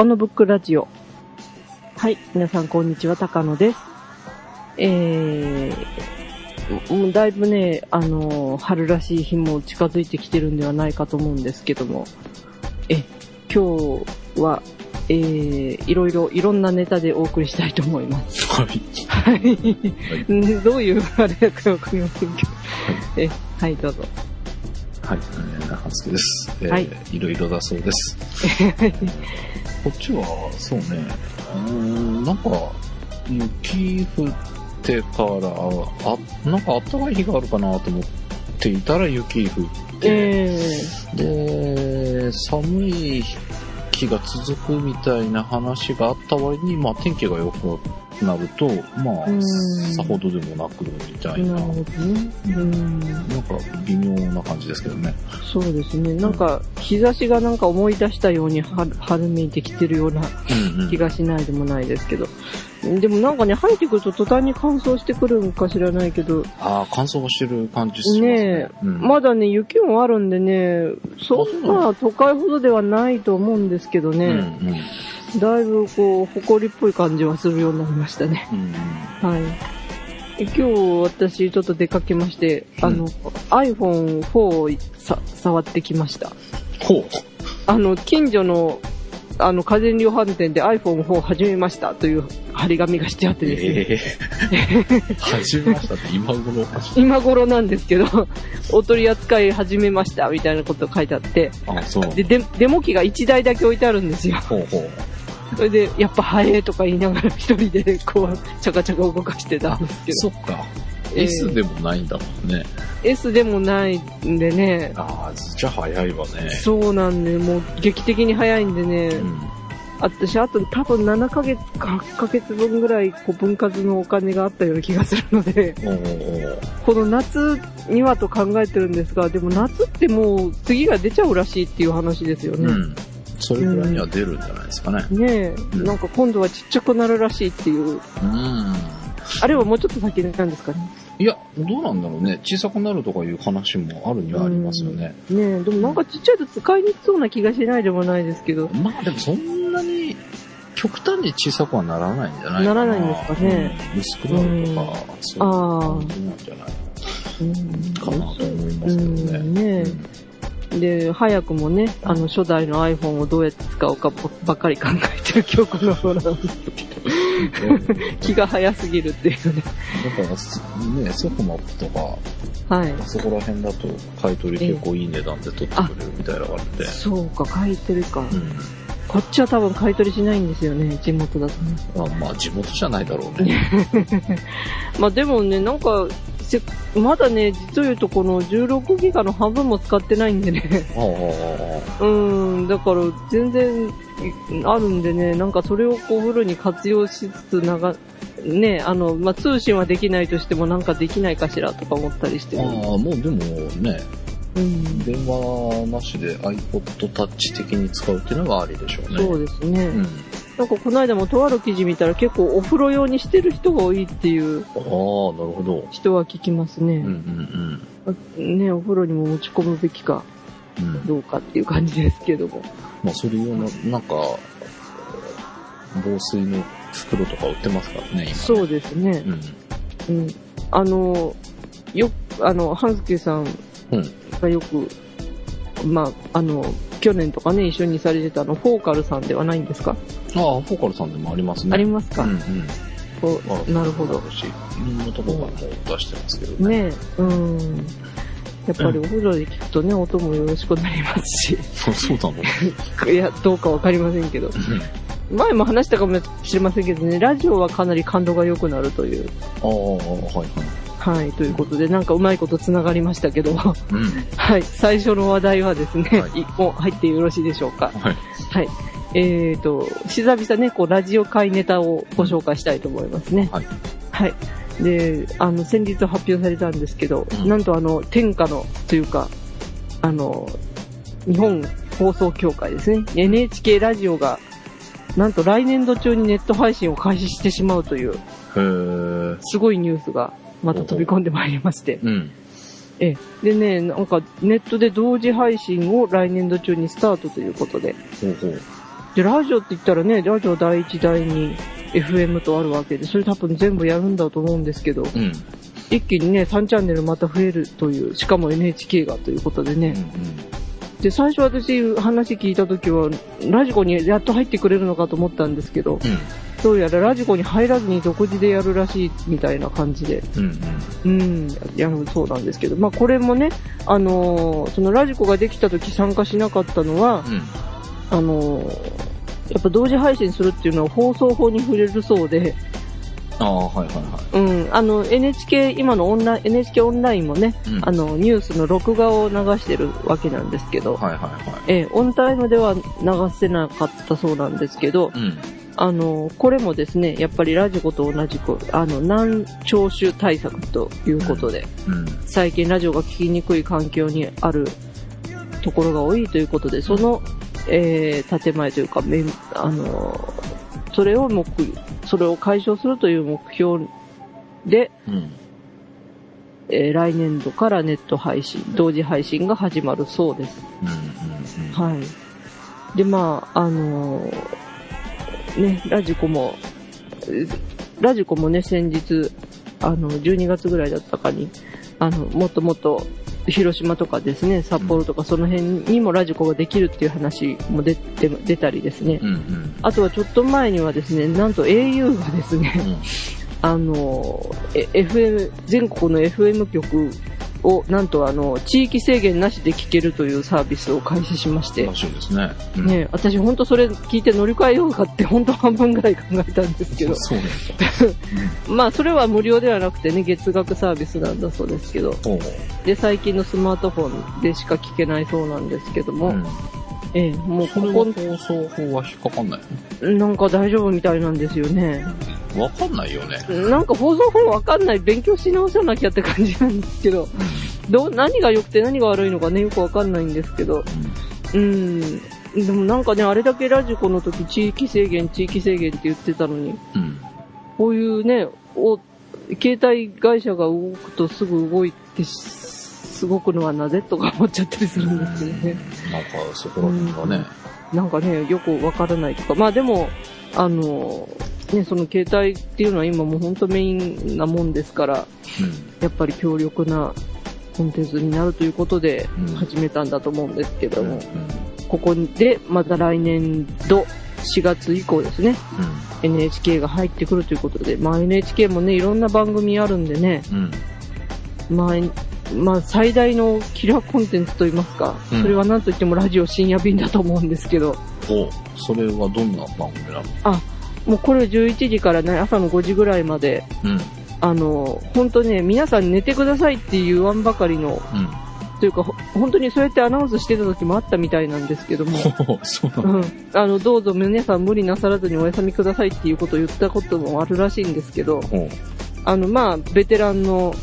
高野ブックラジオ。はい、皆さんこんにちは、高野です。えー、もうだいぶね、あの、春らしい日も近づいてきてるんではないかと思うんですけども、え、今日は、えー、いろいろ、いろんなネタでお送りしたいと思います。はい。はい。うん どういうあれだかわかりませんけど。え、はい、どうぞ。はい。えー、中助です。えー、はいい。ろいろだそうです。こっちは、そうね、うーん、なんか、雪降ってから、あ、なんか暖かい日があるかなと思っていたら雪降って、えで、寒い日が続くみたいな話があった割に、まあ天気が良くなると、まうんあ、さほどでもなくみたー、いな、なるほどね。うん。なんか微妙な感じですけどね。そうですね。なんか、日差しがなんか思い出したように春春めいてきてるようなうんうん気がしないでもないですけど。でもなんかね、生えてくると途端に乾燥してくるんか知らないけど、ああ、乾燥してる感じしますね。ねえ、うんまだね、雪もあるんでね、そんあな都会ほどではないと思うんですけどうんうね、んだいぶこう、埃っぽい感じはするようになりましたね。うんはい。え今日私ちょっと出かけまして、あの、iPhone4 をさ触ってきました。ほう。あの、近所の、あの、家電量販店で iPhone4 始めましたという張り紙がしてあってですね、ええ 始めましたって今頃今頃なんですけど、お取り扱い始めましたみたいなことが書いてあって、あ、そう。で、デデモ機が1台だけ置いてあるんですよ。ほうほう。それで、やっぱ早いとか言いながら一人でこう、ちゃかちゃか動かしてたんですけど、そっか。えー S でもないんだもんね。S でもないんでね、ああ、じゃあ早いわね。そうなんで、もう劇的に早いんでね、うん。私、あと多分7ヶ月か8ヶ月分ぐらい、こう、分割のお金があったような気がするので、この夏にはと考えてるんですが、でも夏ってもう次が出ちゃうらしいっていう話ですよね。うん。それぐらいには出るんじゃないですかね。ねえ、うんなんか今度はちっちゃくなるらしいっていう、うん。あれはもうちょっと先なんですかね？いや、どうなんだろうね。小さくなるとかいう話もあるにはありますよね。ねえ、でもなんかちっちゃいと使いにくそうな気がしないでもないですけど、まあでもそんなに極端に小さくはならないんじゃないかな。ならないんですかねうん。薄くなるとか、そういう感じなんじゃないうん、かなと思いまうすけどね。ん、ねえ、で、早くもね、あの、初代の iPhone をどうやって使うかばっかり考えてる今日この頃なんですけど、うん気が早すぎるっていうね。だからす、ね、ソフマップとか、はい。そこら辺だと買い取り結構いい値段で取ってくれるみたいなのがあって。そうか、買い取りか。うん。こっちは多分買い取りしないんですよね、地元だとね。まあまあ地元じゃないだろうね。まあでもね、なんか、せまだね、実を言うとこの16ギガの半分も使ってないんでね。ああああうん、だから全然あるんでね、なんかそれをこうフルに活用しつつ、なんか、ね、あの、まあ、通信はできないとしてもなんかできないかしらとか思ったりしてああ、る。もうでもね、うん。電話なしで iPod Touch 的に使うっていうのがありでしょうね。そうですね。うん。なんかこの間もとある記事見たら結構お風呂用にしてる人が多いっていうああ、なるほど。人は聞きますね。うんうんね、お風呂にも持ち込むべきかうん。うん。どうかっていう感じですけども。まあそれ用の、なんか、防水の袋とか売ってますからね、今ね。そうですね。うん。うん。あの、よく、あの、半助さんうん。がよく、まあ、あの、去年とかね、一緒にされてたあの、フォーカルさんではないんですか、ああ、フォーカルさんでもありますね。ありますか、うんうん。こあうなるほど。し、いろんなとこからも出してますけどね。ねえ、うん。やっぱりお風呂で聞くとね、音もよろしくなりますし、そうそうなの？いや、どうかわかりませんけど。前も話したかもしれませんけどね、ラジオはかなり感度が良くなるという、ああ、はいはい。はい、ということで、なんかうまいこと繋がりましたけど、うん。はい、最初の話題はですね、はい一本入ってよろしいでしょうか。はい。はい。えーと、久々ね、こう、ラジオ会ネタをご紹介したいと思いますね。はい。はい。で、あの、先日発表されたんですけど、うんなんとあの、天下の、というか、あの、日本放送協会ですね。NHK ラジオが、なんと来年度中にネット配信を開始してしまうという。すごいニュースがまた飛び込んでまいりまして。うん。ええ。でね、なんかネットで同時配信を来年度中にスタートということで。ほうほう。で、ラジオって言ったらね、ラジオ第一第二 FM とあるわけで、それ多分全部やるんだと思うんですけど、うん。一気にね、3チャンネルまた増えるという、しかも NHK がということでね。で、最初私話聞いた時は、ラジコにやっと入ってくれるのかと思ったんですけど、うん。どうやらラジコに入らずに独自でやるらしいみたいな感じで、うん。うん。うん、やるそうなんですけど、まあこれもね、あのーそのラジコができた時参加しなかったのは、うん。あのーやっぱ同時配信するっていうのは放送法に触れるそうで、ああ、はいはいはうん、あの NHK、今のオンライン、NHK オンラインもね、うんあのニュースの録画を流してるわけなんですけど、い。はいはいはええオンタイムでは流せなかったそうなんですけど、い。うん。あの、これもですね、やっぱりラジコと同じく、あの、難聴臭対策ということで、うん。最近ラジオが聞きにくい環境にあるところが多いということで、その、えー、建前というか、めんあの、それを目、それを解消するという目標で、うん。えー来年度からネット配信、同時配信が始まるそうです。うん。うん。はい。で、まあ、あのーね、ラジコも、えラジコもね、先日、あの、12月ぐらいだったかに、あの、もっともっと、広島とかですね、札幌とかその辺にもラジコができるっていう話も出て出たりですね。うん。うん。あとはちょっと前にはですね、なんと au がですね、うん。あの、え FM、全国の FM 局を、なんとあの、地域制限なしで聞けるというサービスを開始しましてら、しいですね。うん。ね私本当それ聞いて乗り換えようかって本当半分ぐらい考えたんですけど、そ。まあそれは無料ではなくてね、月額サービスなんだそうですけど、おう。で、最近のスマートフォンでしか聞けないそうなんですけども、うん。ええ、もうそれはここ、放送法は引っかかんないなんか大丈夫みたいなんですよね。のわかんないよね。なんか放送法わかんない、勉強し直さなきゃって感じなんですけど、どう、何が良くて何が悪いのかね、よくわかんないんですけど、うん。でもなんかね、あれだけラジコの時地域制限、地域制限って言ってたのに、うん。こういうね、お、携帯会社が動くとすぐ動いてし、すごくのはなぜとか思っちゃったりするんですよね。なんか、そこら辺がね。なんかね、よくわからないとか。まあでも、あの、ね、その携帯っていうのは今もう本当メインなもんですから、やっぱり強力なコンテンツになるということでうん始めたんだと思うんですけどうん。うん。も、ここでまた来年度4月以降ですね、NHK が入ってくるということで、まあ NHK もね、いろんな番組あるんでね、うん。うん。まあ、まあ最大のキラーコンテンツといいますか、うん。それは何と言ってもラジオ深夜便だと思うんですけど、おそれはどんな番組なの？もうこれ11時からね、朝の5時ぐらいまで、うん。あの、本当ね、皆さん寝てくださいって言わんばかりの、うん。というか、ほ本当にそうやってアナウンスしてた時もあったみたいなんですけども、そうなの？うん、あの、どうぞ皆さん無理なさらずにお休みくださいっていうことを言ったこともあるらしいんですけど。あの、まあ、ベテランの、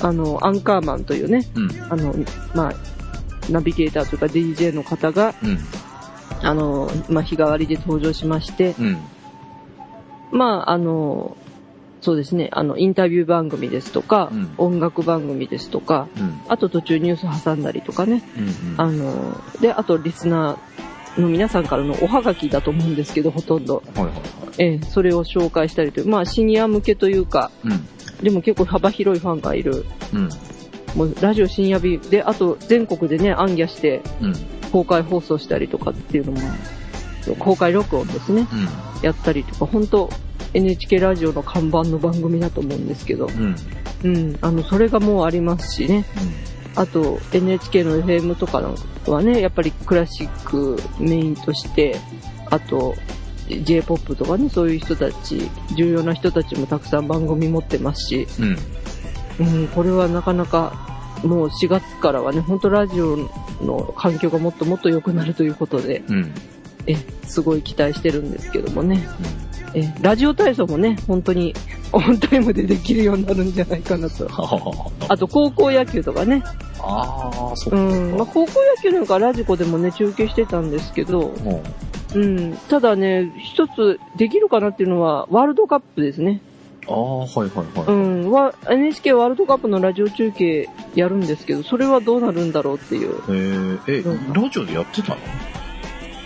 あの、アンカーマンというね、うん。あの、まあ、ナビゲーターというか DJ の方が、うん。あの、まあ、日替わりで登場しまして、うん。まあ、あの、そうですね、あの、インタビュー番組ですとか、うん音楽番組ですとか、うん。あと途中ニュース挟んだりとかね、うん。あの、で、あとリスナーの皆さんからのおはがきだと思うんですけど、ほとんど。はいはいはい。ええ、それを紹介したりという、まあシニア向けというか、うん。でも結構幅広いファンがいる、うん。もうラジオ深夜日で、あと全国でね、暗夜してうん。公開放送したりとかっていうのも、公開録音ですね、うん。やったりとか、本当 NHK ラジオの看板の番組だと思うんですけど、うん。うん、あの、それがもうありますしね、あと NHK の FM とかはね、やっぱりクラシックメインとして、あと J-POP とかね、そういう人たち、重要な人たちもたくさん番組持ってますし、うん。うん、これはなかなかもう4月からはね、本当ラジオの環境がもっともっと良くなるということで、うん。え、すごい期待してるんですけどもね。え、ラジオ体操もね、本当にオンタイムでできるようになるんじゃないかなと。は あと高校野球とかね。ああ、そっか。うん。まあ、高校野球なんかラジコでもね、中継してたんですけど、もうん。ただね、一つできるかなっていうのは、ワールドカップですね。う、ああ、はいはいはい。うん。は、NHK ワールドカップのラジオ中継やるんですけど、それはどうなるんだろうっていう。えー、え、うんラジオでやってたの？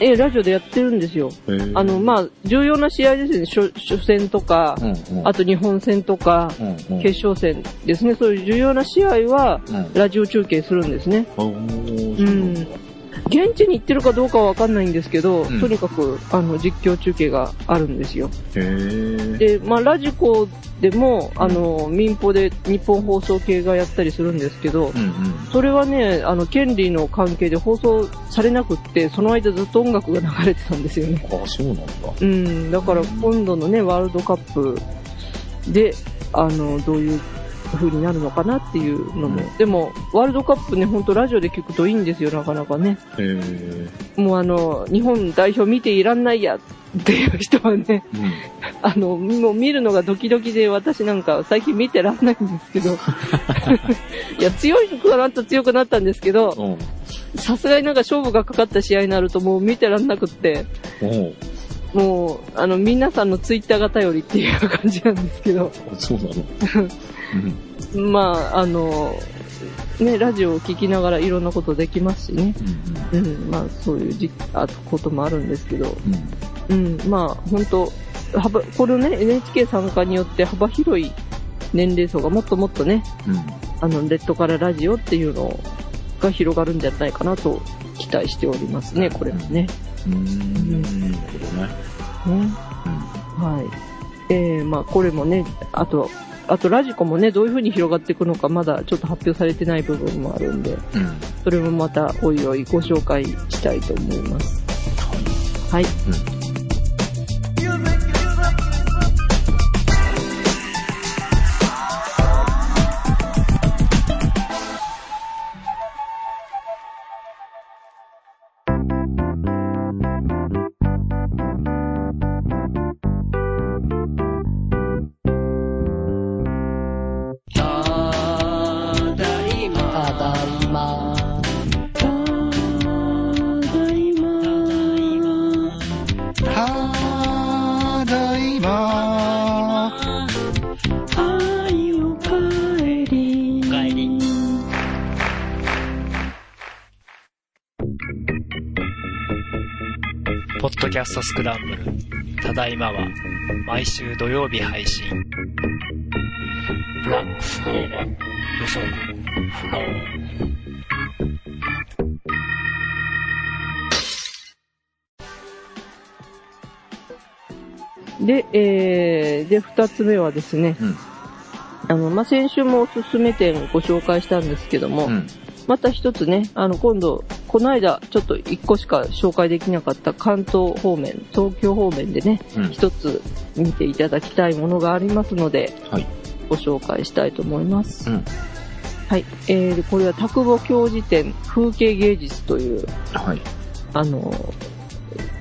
ええ、ラジオでやってるんですよ。あの、まあ、重要な試合ですね、初初戦とか、うんうん、あと日本戦とか、うんうん、決勝戦ですね、そういう重要な試合は、うん、ラジオ中継するんですね。うなんだ現地に行ってるかどうかはわかんないんですけど、うんとにかく、あの、実況中継があるんですよ。で、まあ、ラジコでも、あの、民放で日本放送系がやったりするんですけど、うんうん。それはね、あの、権利の関係で放送されなくって、その間ずっと音楽が流れてたんですよね。あ、そうなんだ。うん、だから今度のね、ワールドカップで、あの、どういう風になるのかなっていうのも。うんでも、ワールドカップね、ほんとラジオで聞くといいんですよ、なかなかね。もうあの、日本代表見ていらんないやっていう人はね、うん。あの、もう見るのがドキドキで私なんか最近見てらんないんですけど。いや、強いくなった強くなったんですけど、うん。さすがになんか勝負がかかった試合になるともう見てらんなくって、もう、あの、皆さんのツイッターが頼りっていう感じなんですけど、あそうなの。うん。まあ、あの、ね、ラジオを聞きながらいろんなことできますしね。うんうん、まあ、そういうじあこともあるんですけど、うん。うん、まあ、本当幅、このね、NHK 参加によって幅広い年齢層がもっともっとね、うん。あの、レッドからラジオっていうのが広がるんじゃないかなと期待しておりますね、これはね。うん。うん。なるほどね。ねはい。えー、まあ、これもね、あと、あとラジコもね、どういう風に広がっていくのかまだちょっと発表されてない部分もあるんで、うん。うん。それもまたおいおいご紹介したいと思います。はい。うん。ャストスクランブルただいまは毎週土曜日配信ブラックスコーラ予測不能で、えー、で、二つ目はですね、うん。あの、まあ、先週もおすすめ店ご紹介したんですけども、うん。また一つね、あの、今度、この間、ちょっと一個しか紹介できなかった関東方面、東京方面でね、うん。一つ見ていただきたいものがありますので、はい。ご紹介したいと思います。うん。はい。えー、これは田久保教授展風景芸術という、はい。あの、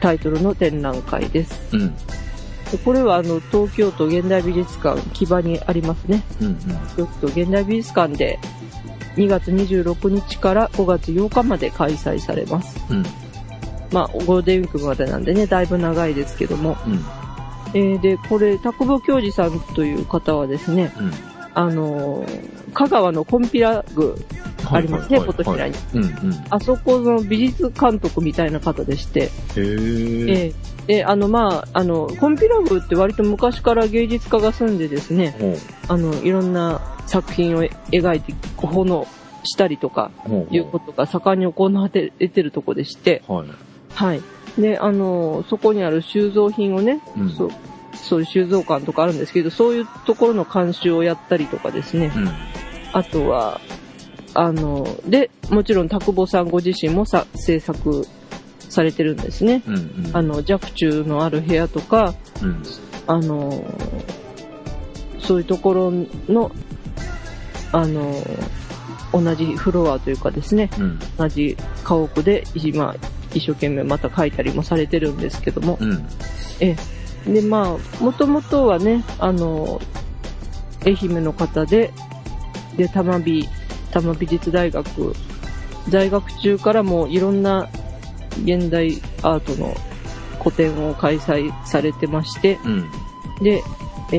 タイトルの展覧会です。うん。でこれはあの、東京都現代美術館木場にありますね。うん。東京都現代美術館で2月26日から5月8日まで開催されます。うん。まあ、ゴールデンウィークまでなんでね、だいぶ長いですけども。うん。えーで、これ、田久保教授さんという方はですね、うん。あのー香川のコンピラ宮ありますねはいはいはい琴平にうん。うん。あそこの美術監督みたいな方でして、へえ。ええで、あの、まあ、あの、コンピラ宮って割と昔から芸術家が住んでですね。あの、いろんな作品を描いて、このしたりとか。いうことが盛んに行われてるとこでして、はい。はい。で、あの、そこにある収蔵品をね、うんそう、そういう収蔵館とかあるんですけど、そういうところの監修をやったりとかですね、うん。あとは、あの、で、もちろん田久保さんご自身もさ制作されてるんですね。うん。うん。あの、弱中のある部屋とか、うん。あの、そういうところの、あの、同じフロアというかですね、うん。同じ家屋で今、一生懸命また書いたりもされてるんですけども、うん。ええ。で、まあ、もともとはね、あの、愛媛の方で、で、玉美、玉美術大学、在学中からもいろんな現代アートの個展を開催されてまして、うん。で、え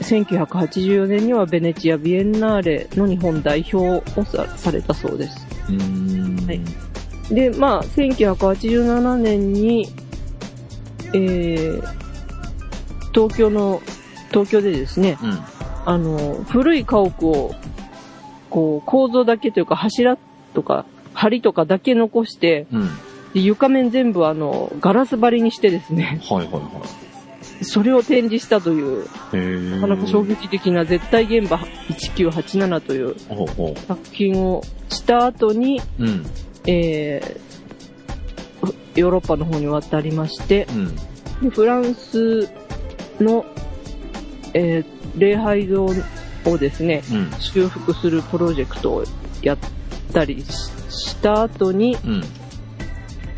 ー、1984年にはベネチア・ビエンナーレの日本代表をさされたそうです。うん。はいで、まあ、1987年に、えー、東京の、東京でですね、うん。あの、古い家屋を、こう、構造だけというか柱とか、梁とかだけ残して、うん。で床面全部あの、ガラス張りにしてですね、はいはいはそれを展示したという。なかなか衝撃的な絶対現場1987という作品をした後に、う。うん。えー、ヨーロッパの方に渡りまして、うん。でフランスの、えー礼拝堂をですね、うん。修復するプロジェクトをやったりしした後に、うん。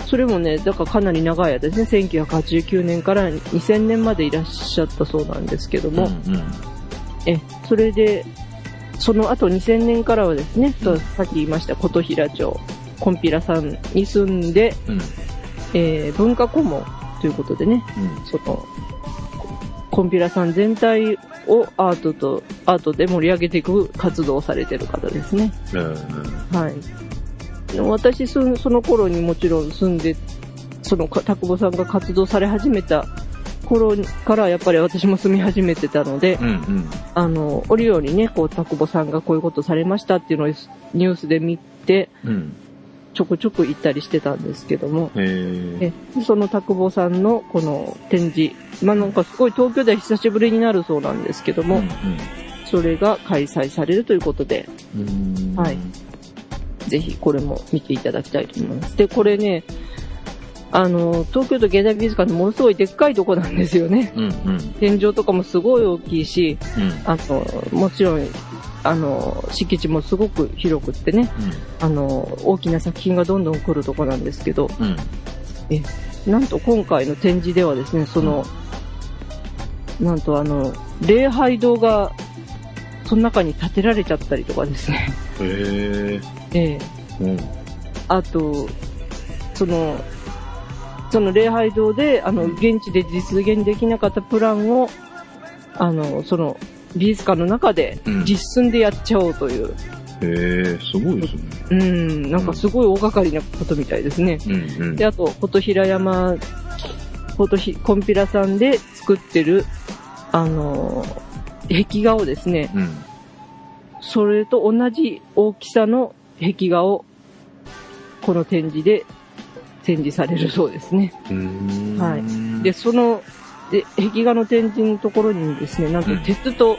それもね、だからかなり長い間ですね、1989年から2000年までいらっしゃったそうなんですけども、うん。うん。え、それで、その後2000年からはですね、とさっき言いました琴平町、コンピラさんに住んで、うん。えー文化顧問ということでね、うん。その、ココンピラさん全体をアートと、アートで盛り上げていく活動をされてる方ですね。えーはい。私その頃にもちろん住んで、そのか田久保さんが活動され始めた頃からやっぱり私も住み始めてたので、うん。うん。あの、折々にね、こう、田久保さんがこういうことされましたっていうのをニュースで見て、うん。ちょくちょく行ったりしてたんですけども、へえ。えその田久保さんのこの展示、まあなんかすごい東京では久しぶりになるそうなんですけども、それが開催されるということで、うん。うん。はいぜひこれも見ていただきたいと思います。で、これね、あの、東京都現代美術館ってものすごいでっかいとこなんですよね。うん。うん。天井とかもすごい大きいし、うん。あの、もちろん、あの、敷地もすごく広くってね、あの、大きな作品がどんどん来るとこなんですけど、うん。なんと今回の展示ではですね、その、なんとあの、礼拝堂が、その中に建てられちゃったりとかですね。へえ。ええ。うん。あと、その、その礼拝堂で、あの、現地で実現できなかったプランを、あの、その、美術館の中でうん実寸でやっちゃおうという、へえ、すごいですね。うん、なんかすごい大掛かりなことみたいですね。うん。うん。で、あと、琴平山、琴ひ、コンピラさんで作ってる、あの、壁画をですね、うん。それと同じ大きさの壁画を、この展示で展示されるそうですね。うん。はいで、その、で、壁画の展示のところにですね、なんとうん鉄と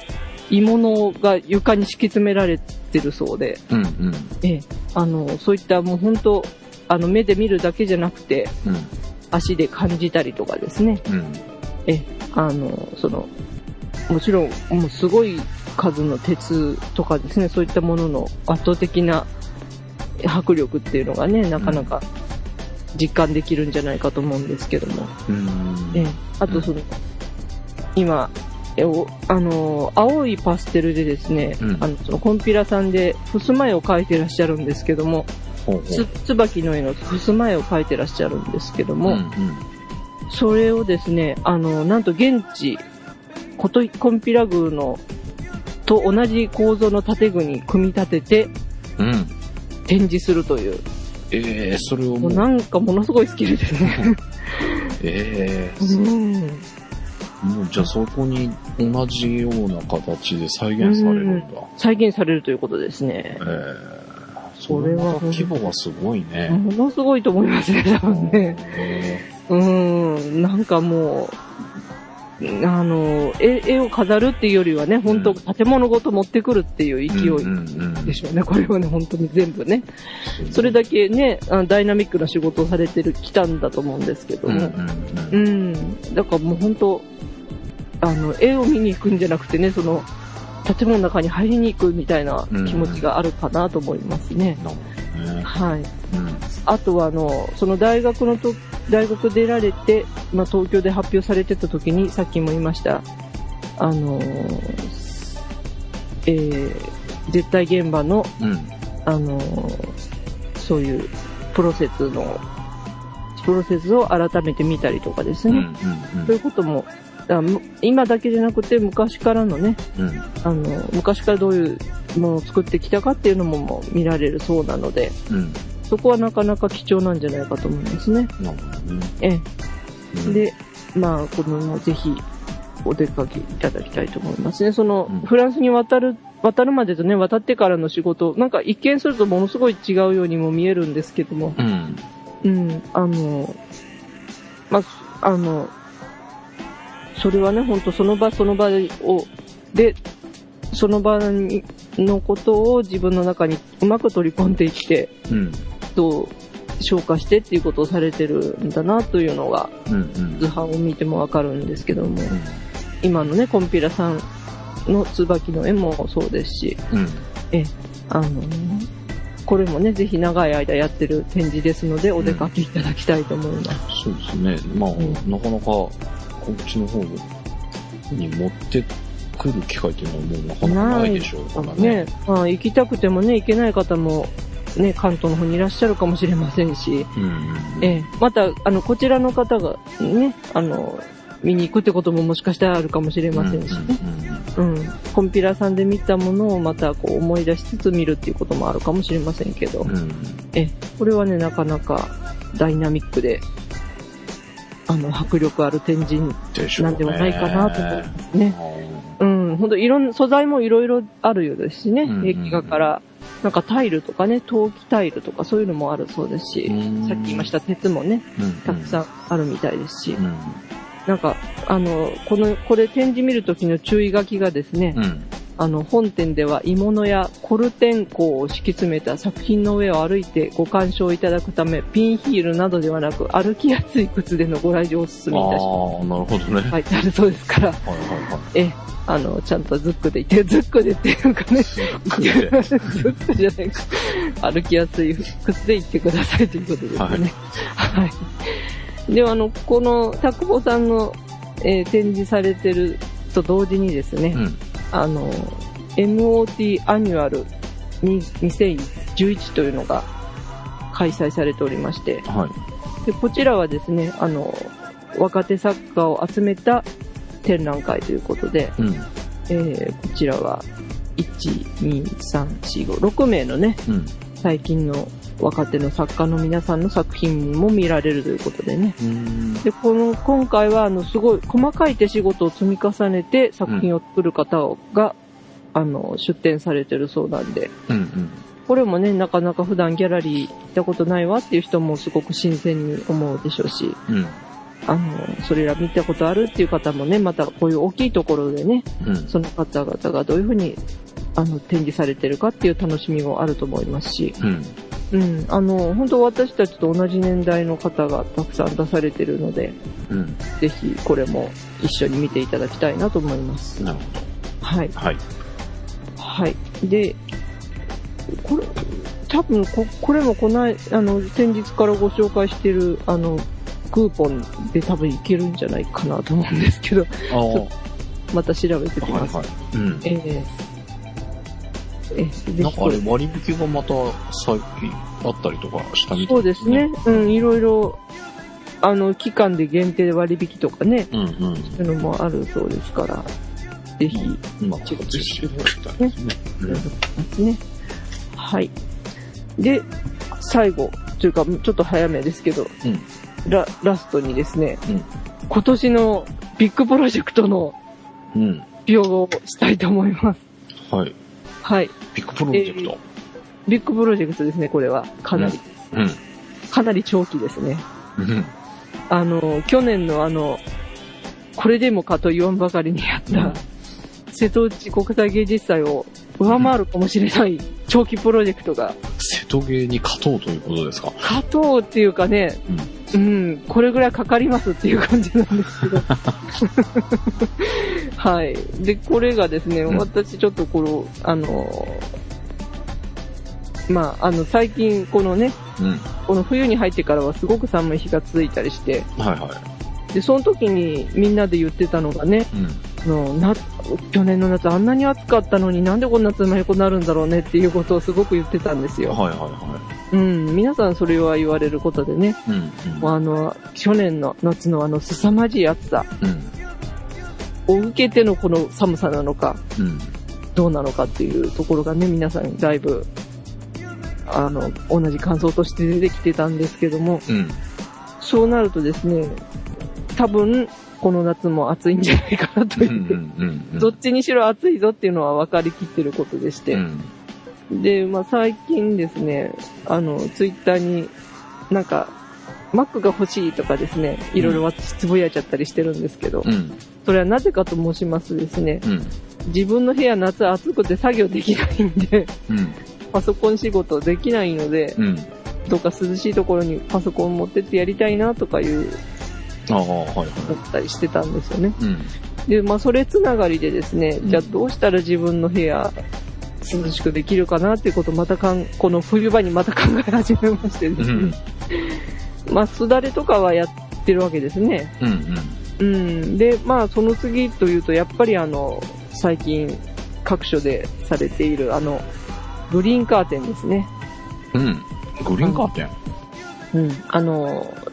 鋳物が床に敷き詰められてるそうで、うん。うん。ええ、あの、そういったもう本当、あの、目で見るだけじゃなくて、うん。足で感じたりとかですね、うん。え、あの、その、もちろん、もうすごい数の鉄とかですね、そういったものの圧倒的な迫力っていうのがね、なかなか実感できるんじゃないかと思うんですけども。うん。ええ、あとその、今、えおあの、青いパステルでですね、うんあの、そのコンピラさんで、襖絵を描いてらっしゃるんですけども、ほうほうつ、椿の絵の襖絵を描いてらっしゃるんですけども、うん。うん。それをですね、あの、なんと現地、ことコンピラ宮の、と同じ構造の建具に組み立ててうん。展示するという、ええ、それをもう、なんかものすごいスキルですね。ええ、うん。もうじゃあそこに同じような形で再現されるんだ。再現されるということですねえ。えそれは規模がすごいね。ものすごいと思いますね、多分ね。えうん、なんかもう、あの、絵絵を飾るっていうよりはね、本当建物ごと持ってくるっていうえ勢いでしょうね、これはね、本当に全部ね。それだけね、ダイナミックな仕事をされてる、来たんだと思うんですけども。う。うんん。だからもう本当、あの、絵を見に行くんじゃなくてね、その、建物の中に入りに行くみたいな気持ちがあるかなと思いますね。はい。うんあとは、あの、その大学のと、大学出られて、まあ、東京で発表されてた時に、さっきも言いました、あのーえー、絶対現場の、うん。あのーそういうプロセスの、プロセスを改めて見たりとかですうんね。そういうことも、あむ今だけじゃなくて昔からのね、うんうん。あの、昔からどういうものを作ってきたかっていうのももう見られるそうなので、うん。そこはなかなか貴重なんじゃないかと思いますね。なるほどね。えうん、えで、まあ、この、ぜひ、お出かけいただきたいと思いますね。その、うんフランスに渡る、渡るまでとね、渡ってからの仕事、なんか一見するとものすごい違うようにも見えるんですけども、うん。うん、あの、まあ、あの、それはね、本当その場その場を、で、その場にのことを自分の中にうまく取り込んでいって、うん。どう消化してっていうことをされてるんだなというのが、うん。うん。図版を見てもわかるんですけども、今のね、コンピラさんの椿の絵もそうですし、うん。あの、これもね、ぜひ長い間やってる展示ですので、お出かけいただきたいと思います。そうですね。まあ、んなかなか、こっちの方に持ってくる機会っていうのはもうなかなかないでしょうからね。ね、まあ、行きたくてもね、行けない方も、ね、関東の方にいらっしゃるかもしれませんし、うんうん。ええ、また、あの、こちらの方がね、あの、見に行くってことももしかしたらあるかもしれませんしね。うん。コンピラさんで見たものをまたこう思い出しつつ見るっていうこともあるかもしれませんけど、うんうん。うん。ええ、これはね、なかなかダイナミックで、あの、迫力ある展示。なんではないかなと思いますね。あうん、ほんといろんな、素材もいろいろあるようですしね、うんうんうん壁画から、なんかタイルとかね、陶器タイルとかそういうのもあるそうですし、ーさっき言いました鉄もね、うんたくさんあるみたいですし、うん。なんか、あの、この、これ展示見るときの注意書きがですね、うん。あの、本店では鋳物やコルテン鋼を敷き詰めた作品の上を歩いてご鑑賞いただくため、ピンヒールなどではなく、歩きやすい靴でのご来場をお勧めいたしまああ、なるほどね。す。書いてあるそうですから、はいはいはい。え、あの、ちゃんとズックでいて、ズックでっていうかね、ズねックじゃないか。歩きやすい靴で行ってくださいということですね。はい。では、あの、この、タクボさんの、えー展示されてると同時にですね、うん。あの、MOT Annual 2011というのが開催されておりまして、はい。でこちらはですね、あの、若手作家を集めた展覧会ということで、うん。えーこちらは、1、2、3、4、5、6名のね、うん。最近の若手の作家の皆さんの作品も見られるということでね。うん。で、この、今回は、あの、すごい細かい手仕事を積み重ねて作品を作る方が、あの、出展されてるそうなんで、うん。うん。これもね、なかなか普段ギャラリー行ったことないわっていう人もすごく新鮮に思うでしょうし、うん。あの、それら見たことあるっていう方もね、またこういう大きいところでね、うん。その方々がどういうふうに、あの、展示されてるかっていう楽しみもあると思いますし、うん。うん、あの、本当私たちと同じ年代の方がたくさん出されてるので、うん。ぜひこれも一緒に見ていただきたいなと思います。なるほはい。ど。はい。はい。で、これ、多分こ、これもこない、あの、先日からご紹介してる、あの、クーポンで多分いけるんじゃないかなと思うんですけど。また調べてきます。はいはい。うん。ええええぜなんかあれ割引がまた最近あったりとかしたみたいうそですね。。うん、いろいろ、あの、期間で限定で割引とかね、うんうん。そういうのもあるそうですから、ぜひ、まあ、活用していたいですね。ですね。はい。で、最後、というか、ちょっと早めですけど、うん。ララストにですね、うん今年のビッグプロジェクトのうん。発表をしたいと思います。はい。はい。ビッグプロジェクト。ビッグプロジェクトですね、これは。かなり、うん。かなり長期ですね。うん。あの、去年のあの、これでもかと言わんばかりにやった、うん瀬戸内国際芸術祭を上回るかもしれない長期プロジェクトが、瀬戸芸に勝とうということですか？勝とうっていうかね、うん、これぐらいかかりますっていう感じなんですけど。はい。で、これがですね、うん私ちょっとこの、あの、まあ、あの、最近このね、うん。この冬に入ってからはすごく寒い日が続いたりして、はいはで、その時にみんなで言ってたのがね、い。うん。あのな去年の夏あんなに暑かったのになんでこんなつまへこになるんだろうねっていうことをすごく言ってたんですよ。はいはいはうん、皆さんそれは言われることでね、い。うん。もうあの、去年の夏のあの凄まじい暑さうん。を受けてのこの寒さなのか、うん。どうなのかっていうところがね、皆さんだいぶ、あの、同じ感想として出てきてたんですけども、うん。そうなるとですね、多分、この夏も暑いんじゃないかなとうん。いう。どっちにしろ暑いぞっていうのは分かりきってることでして、うん。で、まあ最近ですね、あの、ツイッターになんか、Mac が欲しいとかですね、いろいろ私つぶやいちゃったりしてるんですけど、うん。それはなぜかと申しますとですね、うん。自分の部屋夏暑くて作業できないんで、うん。パソコン仕事できないので、うん。どっか涼しいところにパソコン持ってってやりたいなとかいうあったりしてたんですよね。うん。で、まあそれつながりでですね、うんじゃあどうしたら自分の部屋涼しくできるかなっていうことをまたかん、この冬場にまた考え始めましてですね、うん。まあすだれとかはやってるわけですね。うん。うん。で、まあその次というと、やっぱりあの、最近各所でされているあの、グリーンカーテンですね。うん。うん。グリーンカーテン？うん。あの、た、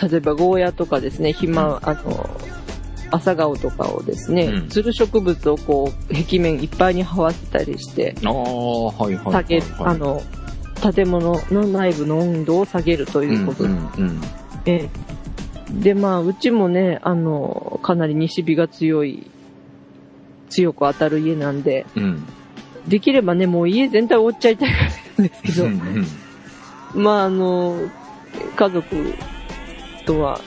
例えばゴーヤとかですね、ひま、あの、朝顔とかをですね、うんつる植物をこう、壁面いっぱいに這わせたりして、ああ、はいはい。下げ、はいあ、の、建物の内部の温度を下げるとういうことで、んうんうん。ええで、まあ、うちもね、あの、かなり西日が強い、強く当たる家なんで、うん。できればね、もう家全体覆っちゃいたいんですけど、うんうんまあ、あの、家族とは、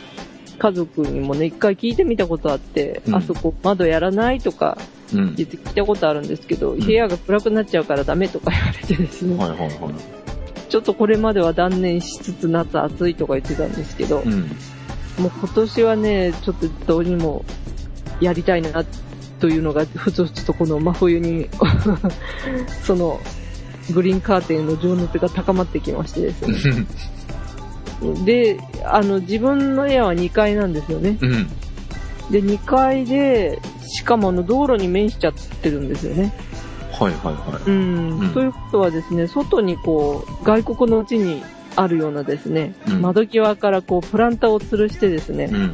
家族にもね、一回聞いてみたことあって、うんあそこ窓やらないとかうん。言って聞いたことあるんですけど、ん部屋が暗くなっちゃうからダメとか言われてですね、はいはいはい。ちょっとこれまでは断念しつつ夏暑いとか言ってたんですけど、うん。もう今年はね、ちょっとどうにもやりたいなというのが、ふつふつとこの真冬に、その、グリーンカーテンの情熱が高まってきましてですね。で、あの、自分の部屋は2階なんですよね。うん。で、2階で、しかもあの、道路に面しちゃってるんですよね。はいはいはうん。うんということはですね、外にこう、外国のうちにあるようなですね、うん窓際からこう、プランターを吊るしてですね、い。うん。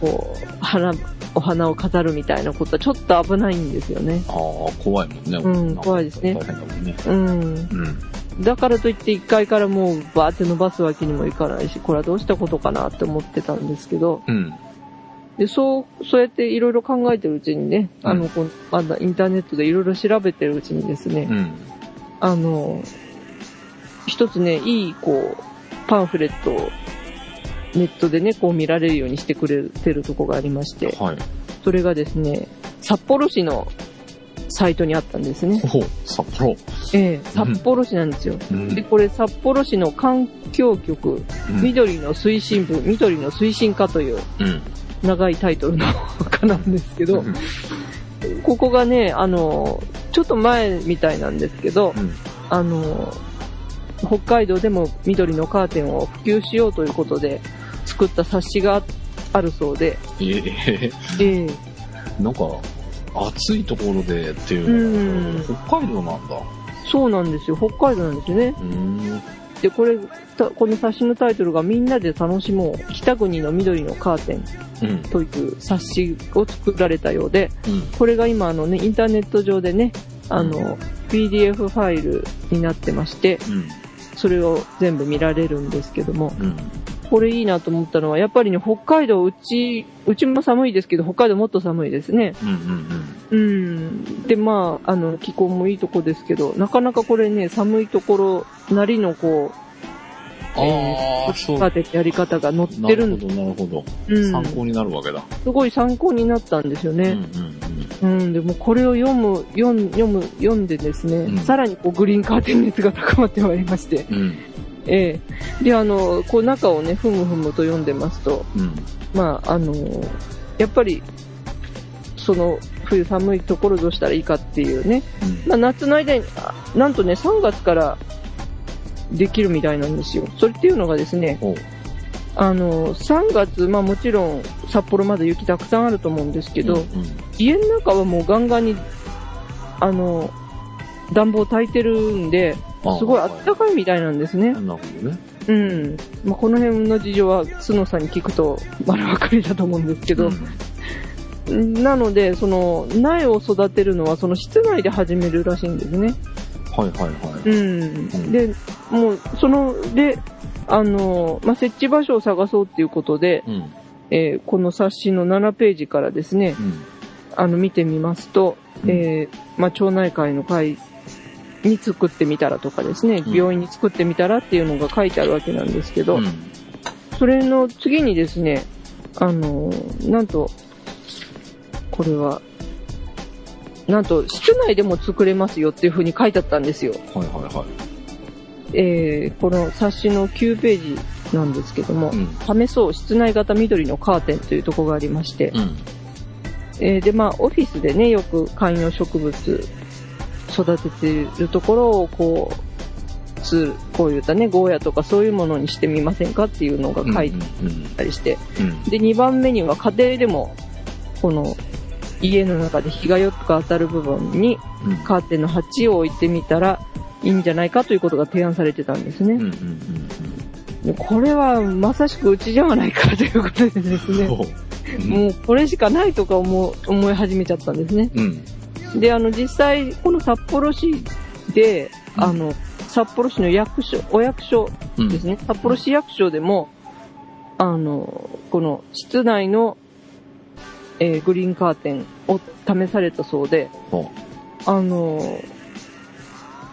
こう、花、お花を飾るみたいなことはちょっと危ないんですよね。ああ、怖いもんね。うん怖いですね大変だもんね。うん。うん。だからといって1階からもうバーって伸ばすわけにもいかないし、これはどうしたことかなって思ってたんですけど、うん。で、そう、そうやっていろいろ考えてるうちにね、うんあの、こうまだインターネットでいろいろ調べてるうちにですね、うん。あの、一つね、いい、こう、パンフレットをネットでね、こう見られるようにしてくれてるとこがありまして、はい。それがですね、札幌市のサイトにあったんですね。ほう、札幌。ええ札幌市なんですよ。うんで、これ札幌市の環境局、うん緑の推進部、緑の推進課といううん。長いタイトルの 課なんですけど、うんここがね、あの、ちょっと前みたいなんですけど、うん。あの、北海道でも緑のカーテンを普及しようということで作った冊子があるそうで、ええええなんか、暑いところでっていうのが、北海道なんだ。そうなんですよ。北海道なんですよね。うん。で、これ、たこの冊子のタイトルがみんなで楽しもう北国の緑のカーテンうん。という冊子を作られたようで、うん。これが今あのね、インターネット上でね、あの、PDF ファイルになってまして、うん。それを全部見られるんですけども、うん。これいいなと思ったのは、やっぱりね、北海道、うち、うちも寒いですけど、北海道もっと寒いですね。うん。うん。うん。で、まあ、あの、気候もいいとこですけど、なかなかこれね、寒いところなりのこう、ああ、そう。カーテンのやり方が載ってるんでなるほど、なるほど。うん参考になるわけだ。すごい参考になったんですようん。うね。ん。うん、でもこれを読む、読ん読む、読んでですね、うんさらにこうグリーンカーテン熱が高まってまいりまして、うん。うん。ええで、あの、こう中をね、ふむふむと読んでますと、うん。まあ、あの、やっぱり、その、冬寒いところどうしたらいいかっていうね、まあ、夏の間に、あなんとね、3月からできるみたいなんですよ。それっていうのがですね。あの、3月、まあもちろん札幌まだ雪たくさんあると思うんですけど、うん。家の中はもうガンガンに、あの、暖房焚いてるんで、あすごい暖かいみたいなんですね。なるほどね。うん。まあ、この辺の事情は、スノさんに聞くと 丸分かりだと思うんですけど、なので、その、苗を育てるのは、その室内で始めるらしいんですね。はいはいはうい。ん。で、もう、その、で、あの、まあ、設置場所を探そうっていうことで、うん。えーこの冊子の7ページからですね、うん。あの、見てみますと、うんえーまあ、町内会の会に作ってみたらとかですね、うん病院に作ってみたらっていうのが書いてあるわけなんですけど、うん。それの次にですね、あの、なんと、これは、なんと、室内でも作れますよっていう風に書いてあったんですよ。はいはいはい。えーこの冊子の9ページなんですけども、うん。試そう室内型緑のカーテンというところがありまして、うん。えーで、まあ、オフィスでね、よく観葉植物育てているところを、こう、つこういったね、ゴーヤとかそういうものにしてみませんかっていうのが書いてうん。あったりして、うん。で、2番目には家庭でも、この、家の中で日がよく当たる部分にうん。カーテンの鉢を置いてみたらいいんじゃないかということが提案されてたんですね。うん。うん。うん。でこれはまさしくうちじゃないかということでですね。もうこれしかないとか思う思い始めちゃったんですね。うん。で、あの、実際、この札幌市で、うんあの、札幌市の役所、お役所うん。ですね、札幌市役所でも、あの、この室内の、えーグリーンカーテンを試されたそうで、ほあの、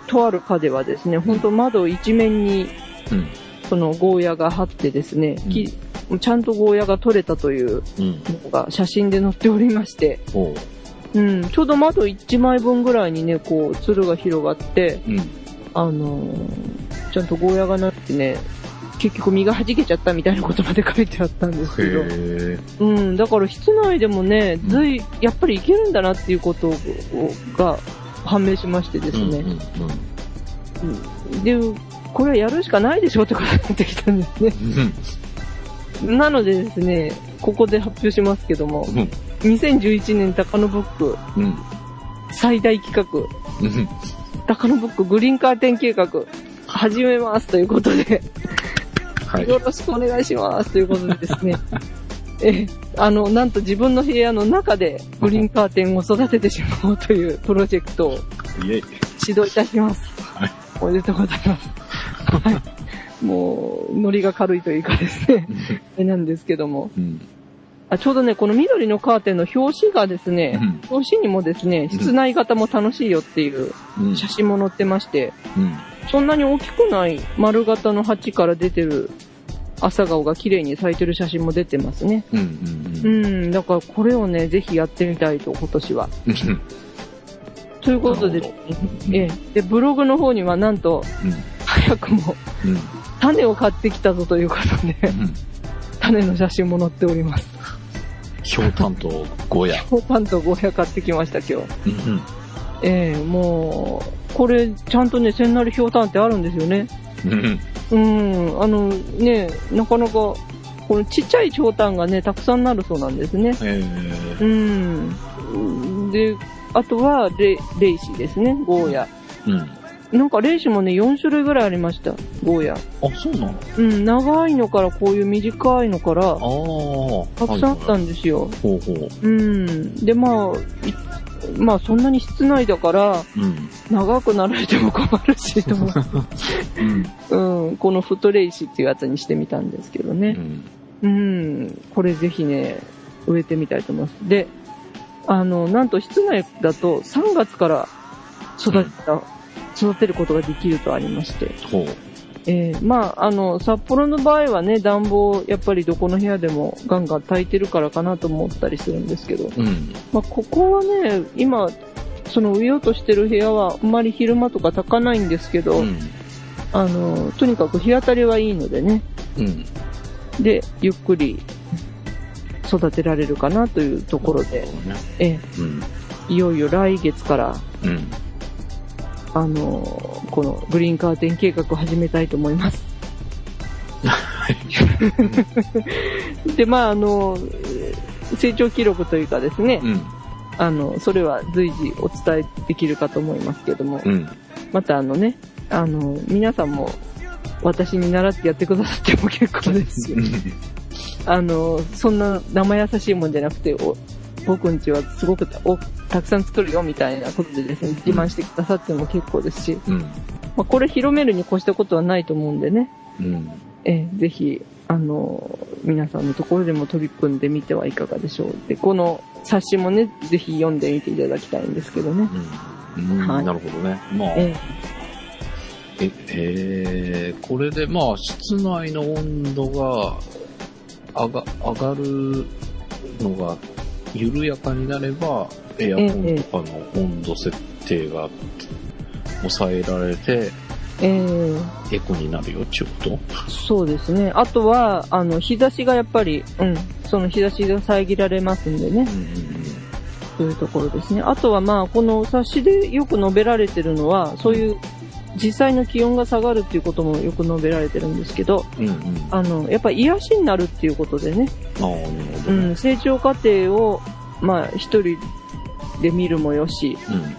とある課ではですね、本当窓一面にう。うん。そのゴーヤが張ってですね、うんきちゃんとゴーヤが取れたといううん。のが写真で載っておりまして、ほうん、ちょうど窓1枚分ぐらいにね、こう、つるが広がって、う。うん。あのーちゃんとゴーヤがなってね、結局身が弾けちゃったみたいなことまで書いてあったんですけど。うん、だから室内でもね、うんずい、やっぱりいけるんだなっていうことをが判明しましてですね、うん。うん。うんで、これはやるしかないでしょってことになってきたんですね。うん。なのでですね、ここで発表しますけども、うん。2011年高野ブックうん。最大企画、うん。高野ブックグリーンカーテン計画、始めますということで、はい。よろしくお願いしますということでですね、え、あの、なんと自分の部屋の中でグリーンカーテンを育ててしまおうというプロジェクトを。指導いたします。はい。おめでとうございます。はい。もう、ノリが軽いというかですね、なんですけども。うん。あちょうどね、この緑のカーテンの表紙がですね、表紙にもですね、室内型も楽しいよっていううん。写真も載ってまして、うん。そんなに大きくない丸型の鉢から出てる朝顔が綺麗に咲いてる写真も出てますね。うん。ううん。ん、だからこれをね、ぜひやってみたいと、今年は。ということでええ、で、ブログの方にはなんと、うん。早くもうん。種を買ってきたぞということで、うん。種の写真も載っております。ひょうたんとゴヤ。ほパンとゴーヤ買ってきました、今日。うん。ええもう、これ、ちゃんとね、千成ひょうたんってあるんですよね。うん。うん、あのね、なかなか、このちっちゃいひょうたんがね、たくさんなるそうなんですね。えうー。ん。で、あとはレ、レイシですね、ゴーヤ。うん。なんかレイシもね、4種類ぐらいありました、ゴーヤ。あ、そうなの？うん、長いのからこういう短いのから、ああ。たくさんあったんんですよ。ほうほう。うん。で、まあ、いまあそんなに室内だから、うん。長くなられても困るし、と思ってうん。うん、このフットレイシっていうやつにしてみたんですけどね。うん。うん、これぜひね、植えてみたいと思います。で、あの、なんと室内だと3月から育てた、育てることができるとありまして。ほう。えーまあ、あの、札幌の場合はね、暖房、やっぱりどこの部屋でもガンガン炊いてるからかなと思ったりするんですけど、うん。まあ、ここはね、今、その植えようとしてる部屋はあんまり昼間とか炊かないんですけど、うん。あの、とにかく日当たりはいいのでね、うん。で、ゆっくり育てられるかなというところで、ね。えうん。いよいよ来月から、うん。あの、このグリーンカーテン計画を始めたいと思います。で、まあ、あの、成長記録というかですね、うん。あの、それは随時お伝えできるかと思いますけども、うん。またあのね、あの、皆さんも私に習ってやってくださっても結構ですし、あの、そんな生優しいもんじゃなくて、お僕んちはすごくおたくさん作るよみたいなことでですね、自慢してくださっても結構ですし、うん。まあ、これ広めるに越したことはないと思うんでね、うん。ええぜひ、あの、皆さんのところでも取り組んでみてはいかがでしょう。で、この冊子もね、ぜひ読んでみていただきたいんですけどね。うん。うんはいなるほどね。まあ、ええ、えーこれでまあ、室内の温度が上が上がるのが緩やかになれば、エアコンとかの温度設定が抑えられて、ええ。えエコになるよっていうこと？そうですね。あとは、あの、日差しがやっぱり、うん、その日差しが遮られますんでね、そういうところですね。あとはまあ、この冊子でよく述べられてるのは、そういう実際の気温が下がるっていうこともよく述べられてるんですけど、うんうん。ああの、やっぱり癒しになるっていうことでね、あ、なるほう。ん、成長過程を、まあ、一人で見るもよし、うん。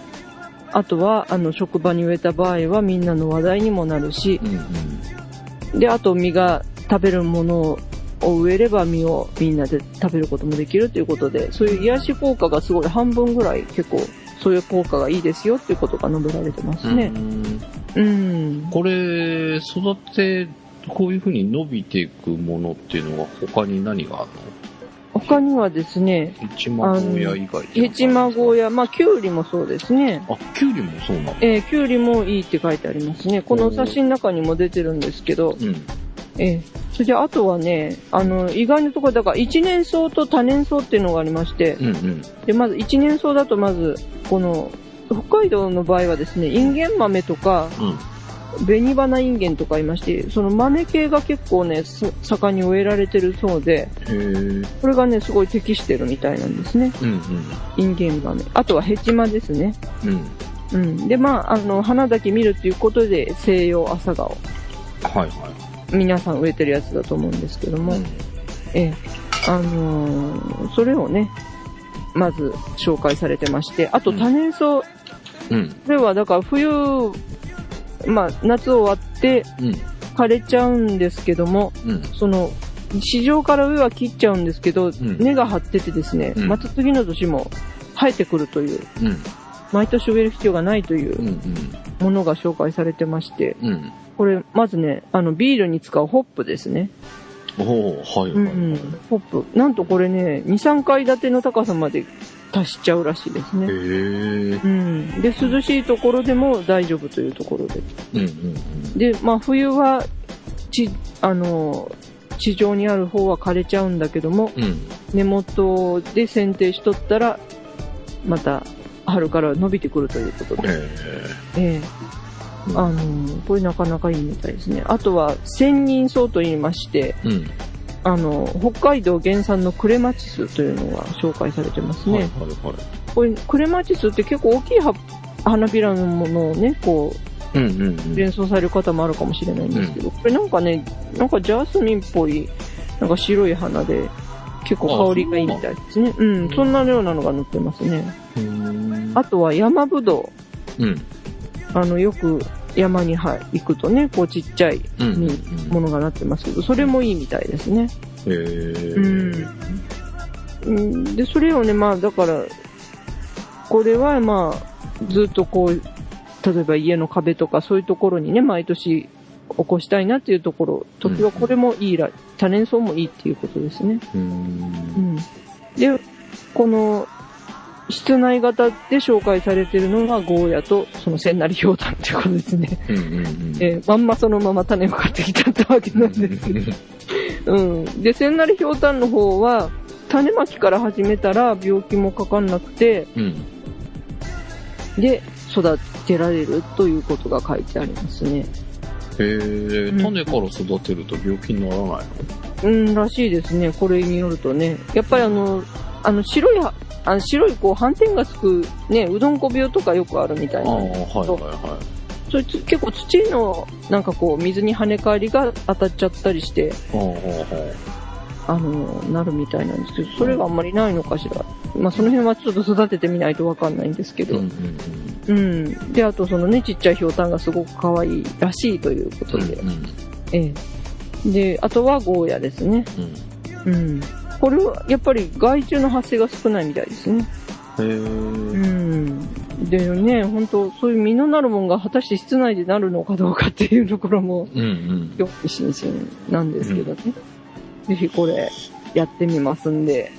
あとは、あの、職場に植えた場合はみんなの話題にもなるし、うんうん。で、あと実が食べるものを植えれば実をみんなで食べることもできるということで、そういう癒し効果がすごい半分ぐらい結構、そういう効果がいいですよっていうことが述べられてますねう。んうん。これ、育て、こういうふうに伸びていくものっていうのは他に何がある他にはですね、のヘチマゴーヤ以外ヘチマゴーヤ。ヤ、まあ、キュウリもそうですね。あ、キュウリもそうなのえー、キュウリもいいって書いてありますね。この冊子の中にも出てるんですけど、うん。えー、それであとはね、あの、意外なところ、だから一年草と多年草っていうのがありまして、うんうん。で、まず一年草だとまず、この、北海道の場合はですね、インゲン豆とか、うん。紅花インゲンとかいまして、その豆系が結構ね、す盛んに植えられてるそうで。これがね、すごい適してるみたいなんですね。うんインゲン豆。あとはヘチマですね。うん。うん。うん。で、まあ、あの、花だけ見るっていうことで、西洋朝顔。はいは皆さん植えてるやつだと思うんですけどい。も、うんええ、あのーそれをね、まず紹介されてまして、あとうん多年草、こうん。れはだから冬、まあ夏終わってうん。枯れちゃうんですけども、うん。その、市場から上は切っちゃうんですけど、ん根が張っててですね、うんまた次の年も生えてくるという、うん。毎年植える必要がないという。ものが紹介されてまして、うん。これ、まずね、あの、ビールに使うホップですね。おおはいはいはい。うんうん。ホップ。なんとこれね、2、3階建ての高さまで達しちゃうらしいですね。うん。で、涼しいところでも大丈夫というところで。うんうんで、まあ冬は、地、あの、地上にある方は枯れちゃうんだけども、うん。うん。根元で剪定しとったら、また春から伸びてくるということで。へえ。ええあの、これなかなかいいみたいですね。あとは、千人草と言いまして、うん。あの、北海道原産のクレマチスというのが紹介されてますね。はいはいはい。これ、クレマチスって結構大きい葉花びらのものをね、こうんうんうう、ん。連想される方もあるかもしれないんですけど、これなんかね、なんかジャスミンっぽい、なんか白い花で、結構香りがいいみたいですね。うん、そんなようなのが載ってますね。うーん。あとは山ぶどう。うん。あの、よく山には行くとね、こうちっちゃいものがなってますけど、それもいいみたいですね。へえ。うんうんで、それをね、まあ、だから、これはまあ、ずっとこう、例えば家の壁とかそういうところにね、毎年起こしたいなっていうところ、時はこれもいいら、多年草もいいっていうことですね。うー。うんん。で、この、室内型で紹介されてるのがゴーヤと、その千成ひょうたんっていうことですね。うんうんうん。えーまんまそのまま種を買ってきちゃったわけなんですけど。うん。で、千成ひょうたんの方は、種まきから始めたら病気もかかんなくて、うん。で、育てられるということが書いてありますね。へえ、うん種から育てると病気にならないうん、らしいですね。これによるとね。やっぱりあの、あの、白いは、あの白いこう、斑点がつく、ね、うどんこ病とかよくあるみたいなんですはいけど、はいはそいつ結構土の、なんかこう、水に跳ね返りが当たっちゃったりして、あはあの、なるみたいなんですけど、それがあんまりないのかしら。まあ、その辺はちょっと育ててみないとわかんないんですけあはあ。うど。んうん。で、あとそのね、ちっちゃいひょうたんがすごく可愛いらしいということで。うんうん。ええ。で、あとはゴーヤですね。うん。うん。これはやっぱり害虫の発生が少ないみたいですね。へうー。ん。でね、本当そういう実のなるもんが果たして室内でなるのかどうかっていうところも、うんうん。興味津々なんですけどね。ぜひこれ、やってみますんで。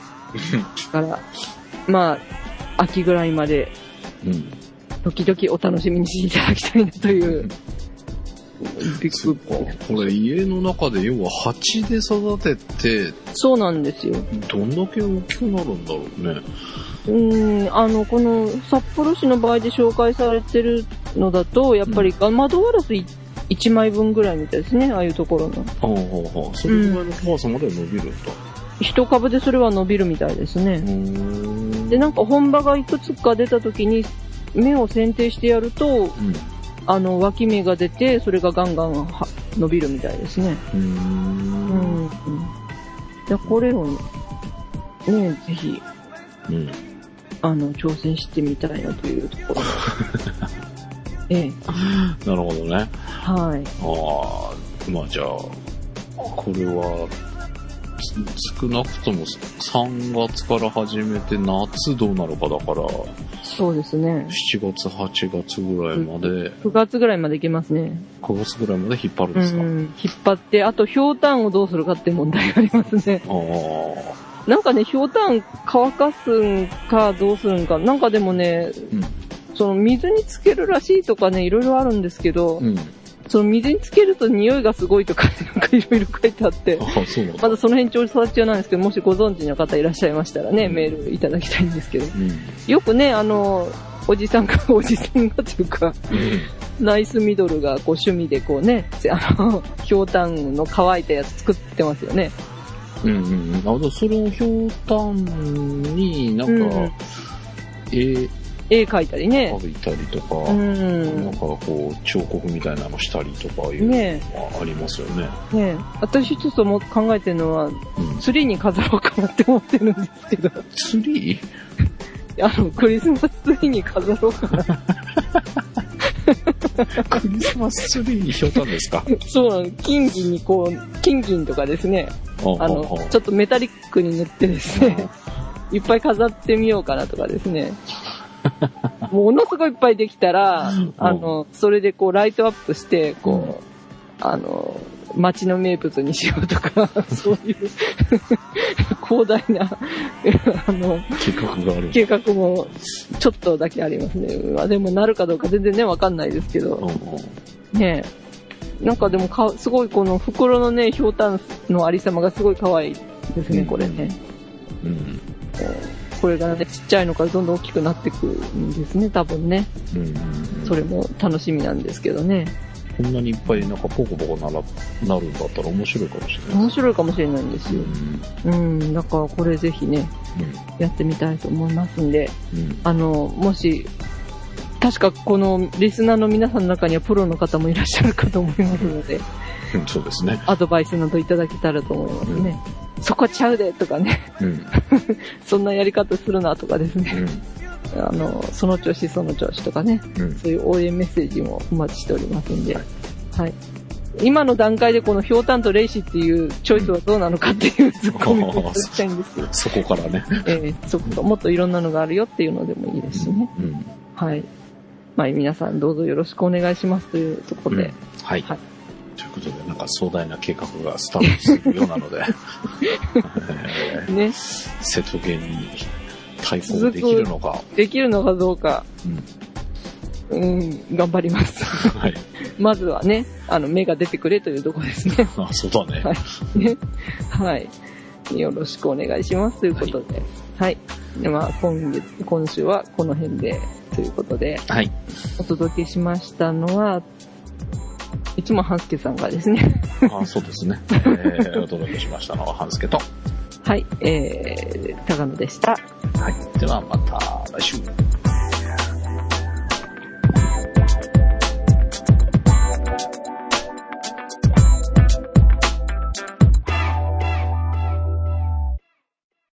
だから、まあ、秋ぐらいまで、うん。時々お楽しみにしていただきたいなという、ビッグポー。これ家の中で要は鉢で育てて、そうなんですよ。どんだけ大きくなるんだろうね。うん、あの、この札幌市の場合で紹介されてるのだと、やっぱりガマドワラス1枚分ぐらいみたいですね、ああいうところの。はあはあはあ。それぐらいの高さまで伸びるんだ。一株でそれは伸びるみたいですね。んで、なんか本場がいくつか出た時に、芽を剪定してやると、うん。あの、脇芽が出て、それがガンガンは伸びるみたいですね。うんん。うん。じゃこれを、ね、ぜひ、うん。あの、挑戦してみたいなというところで。ええ。なるほどね。はい。ああ、まあじゃあ、これは、つ少なくとも3月から始めて夏どうなるかだから、そうですね。7月、8月ぐらいまで、9月ぐらいまでいけますね。9月ぐらいまで引っ張るんうですか、ん。引っ張って、あと、ひょうたんをどうするかって問題がありますね。ああ、なんかね、ひょうたん乾かすんかどうするんか。なんかでもね、うんその水につけるらしいとかね、いろいろあるんですけど、うん。その水につけると匂いがすごいとか、なんかいろいろ書いてあって。まだその辺調査中なんですけど、もしご存知の方いらっしゃいましたらね、メールいただきたいんですけど。うん。よくね、あの、おじさんが、おじさんがというか、ナイスミドルがこう趣味でこうね、あの、ひょうたんの乾いたやつ作ってますよね。うんうんうん。あ、それをひょうたんになんか、うん絵絵描いたりね。描いたりとか、うなんん。かこう、彫刻みたいなのしたりとかいうのねはありますよね。ね私ちょっともう考えてるのは、うん。ツリーに飾ろうかなって思ってるんですけど、ツリー？あの、クリスマスツリーに飾ろうかな。クリスマスツリーにひょうたんですか？そうなの、金銀にこう、金銀とかですね、あの、ちょっとメタリックに塗ってですね、いっぱい飾ってみようかなとかですね。ものすごいいっぱいできたら、あの、それでこうライトアップして、こう、あの、街の名物にしようとか、そういう広大な、あの、計画がある。計画もちょっとだけありますね。まあでもなるかどうか全然ね、わかんないですけど、うんうんねえ。なんかでもか、すごいこの袋のね、ひょうたんのありさまがすごい可愛いですね、うんこれね。うんこれがね、ちっちゃいのからどんどん大きくなってくんですね、多分ね。うんうんそれも楽しみなんですけどね。こんなにいっぱいなんかポコポコならなるんだったら面白いかもしれない。面白いかもしれないんですよ。うん、だからこれぜひね、やってみたいと思いますんで、うんうんあの、もし、確かこのリスナーの皆さんの中にはプロの方もいらっしゃるかと思いますので、うんそうですね。アドバイスなどいただけたらと思いますね。そこちゃうでとかね、うん。そんなやり方するなとかですうね、ん。あの、その調子その調子とかね、うん。そういう応援メッセージもお待ちしておりますんで、ははいい。今の段階でこのひょうたんとレイシっていうチョイスはどうなのかっていうツッコミをいたいんですけど、そこからね。えー、そこもっといろんなのがあるよっていうのでもいいですしね。うん。はい。まあ皆さんどうぞよろしくお願いしますというところで、はい。はいということで、なんか壮大な計画がスタートするようなので、えーね、瀬戸芸に対抗できるのか。できるのかどうか、うん。うん、頑張ります。はい。まずはね、あの、芽が出てくれというところですね。あ、そうだね。はい。ね。はい。よろしくお願いしますということで。はい。で、まあ、今月、今週はこの辺で、ということで、はい。お届けしましたのは、いつも半助さんがですね、あ、そうですね。えー、お届けしましたのは、半助と。はい、えー、高野でした。はい。では、また来週。